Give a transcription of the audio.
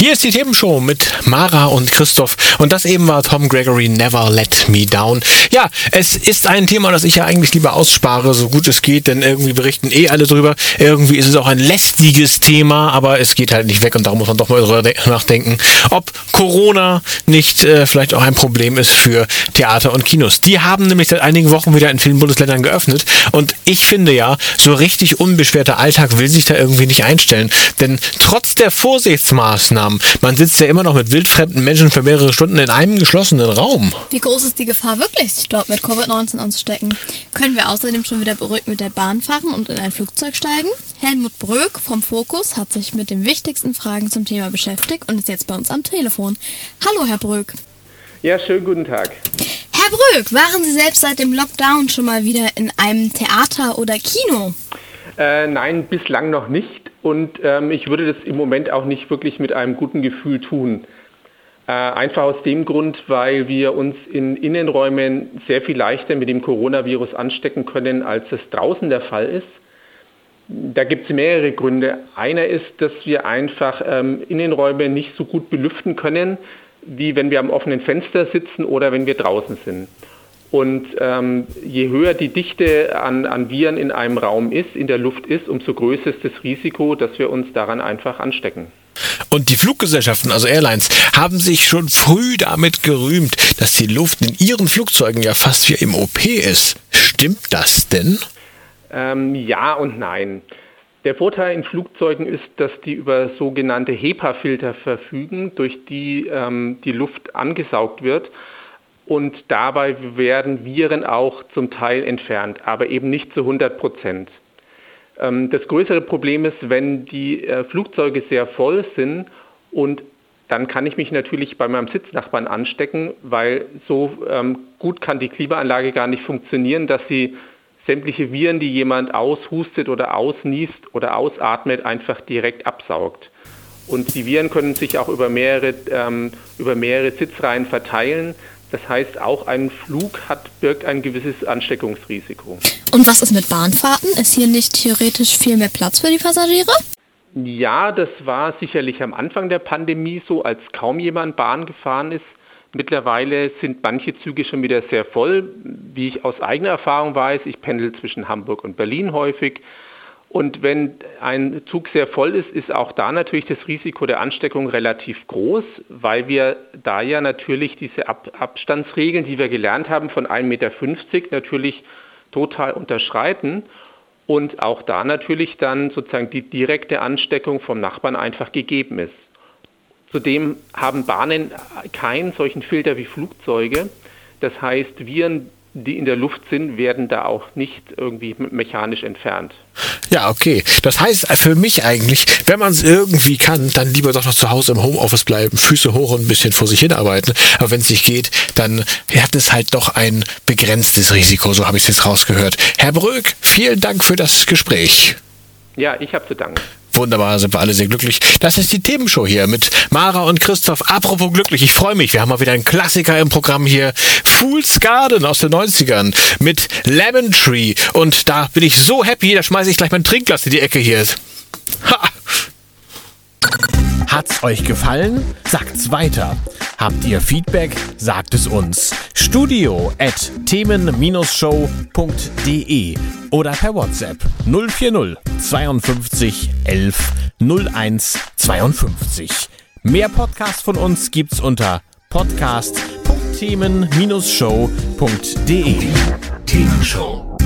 Hier ist die Themenshow mit Mara und Christoph und das eben war Tom Gregory Never Let Me Down. Ja, es ist ein Thema, das ich ja eigentlich lieber ausspare, so gut es geht, denn irgendwie berichten eh alle drüber. Irgendwie ist es auch ein lästiges Thema, aber es geht halt nicht weg und darum muss man doch mal drüber nachdenken, ob Corona nicht äh, vielleicht auch ein Problem ist für Theater und Kinos. Die haben nämlich seit einigen Wochen wieder in vielen Bundesländern geöffnet und ich finde ja, so richtig unbeschwerter Alltag will sich da irgendwie nicht einstellen, denn trotz der Vorsichtsmaßnahmen haben. Man sitzt ja immer noch mit wildfremden Menschen für mehrere Stunden in einem geschlossenen Raum. Wie groß ist die Gefahr wirklich, sich dort mit Covid-19 anzustecken? Können wir außerdem schon wieder beruhigt mit der Bahn fahren und in ein Flugzeug steigen? Helmut Bröck vom Fokus hat sich mit den wichtigsten Fragen zum Thema beschäftigt und ist jetzt bei uns am Telefon. Hallo, Herr Bröck. Ja, schönen guten Tag. Herr Bröck, waren Sie selbst seit dem Lockdown schon mal wieder in einem Theater oder Kino? Äh, nein, bislang noch nicht. Und ähm, ich würde das im Moment auch nicht wirklich mit einem guten Gefühl tun. Äh, einfach aus dem Grund, weil wir uns in Innenräumen sehr viel leichter mit dem Coronavirus anstecken können, als es draußen der Fall ist. Da gibt es mehrere Gründe. Einer ist, dass wir einfach ähm, Innenräume nicht so gut belüften können, wie wenn wir am offenen Fenster sitzen oder wenn wir draußen sind. Und ähm, je höher die Dichte an, an Viren in einem Raum ist, in der Luft ist, umso größer ist das Risiko, dass wir uns daran einfach anstecken. Und die Fluggesellschaften, also Airlines, haben sich schon früh damit gerühmt, dass die Luft in ihren Flugzeugen ja fast wie im OP ist. Stimmt das denn? Ähm, ja und nein. Der Vorteil in Flugzeugen ist, dass die über sogenannte HEPA-Filter verfügen, durch die ähm, die Luft angesaugt wird und dabei werden Viren auch zum Teil entfernt, aber eben nicht zu 100 Prozent. Ähm, das größere Problem ist, wenn die äh, Flugzeuge sehr voll sind und dann kann ich mich natürlich bei meinem Sitznachbarn anstecken, weil so ähm, gut kann die Klimaanlage gar nicht funktionieren, dass sie sämtliche Viren, die jemand aushustet oder ausniest oder ausatmet, einfach direkt absaugt. Und die Viren können sich auch über mehrere, ähm, über mehrere Sitzreihen verteilen. Das heißt, auch ein Flug hat, birgt ein gewisses Ansteckungsrisiko. Und was ist mit Bahnfahrten? Ist hier nicht theoretisch viel mehr Platz für die Passagiere? Ja, das war sicherlich am Anfang der Pandemie so, als kaum jemand Bahn gefahren ist. Mittlerweile sind manche Züge schon wieder sehr voll. Wie ich aus eigener Erfahrung weiß, ich pendel zwischen Hamburg und Berlin häufig. Und wenn ein Zug sehr voll ist, ist auch da natürlich das Risiko der Ansteckung relativ groß, weil wir da ja natürlich diese Ab Abstandsregeln, die wir gelernt haben, von 1,50 Meter natürlich total unterschreiten und auch da natürlich dann sozusagen die direkte Ansteckung vom Nachbarn einfach gegeben ist. Zudem haben Bahnen keinen solchen Filter wie Flugzeuge. Das heißt, Viren, die in der Luft sind, werden da auch nicht irgendwie mechanisch entfernt. Ja, okay. Das heißt für mich eigentlich, wenn man es irgendwie kann, dann lieber doch noch zu Hause im Homeoffice bleiben, Füße hoch und ein bisschen vor sich hinarbeiten. Aber wenn es nicht geht, dann hat es halt doch ein begrenztes Risiko, so habe ich es jetzt rausgehört. Herr Bröck, vielen Dank für das Gespräch. Ja, ich habe zu danken. Wunderbar, sind wir alle sehr glücklich. Das ist die Themenshow hier mit Mara und Christoph. Apropos glücklich, ich freue mich. Wir haben mal wieder einen Klassiker im Programm hier. Fool's Garden aus den 90ern mit Lemon Tree. Und da bin ich so happy, da schmeiße ich gleich mein Trinkglas in die Ecke hier. Ha! Hat's euch gefallen? Sagt's weiter. Habt ihr Feedback? Sagt es uns. Studio at themen-show.de oder per WhatsApp 040 52 11 01 52. Mehr Podcasts von uns gibt's unter podcast.themen-show.de. Themenshow.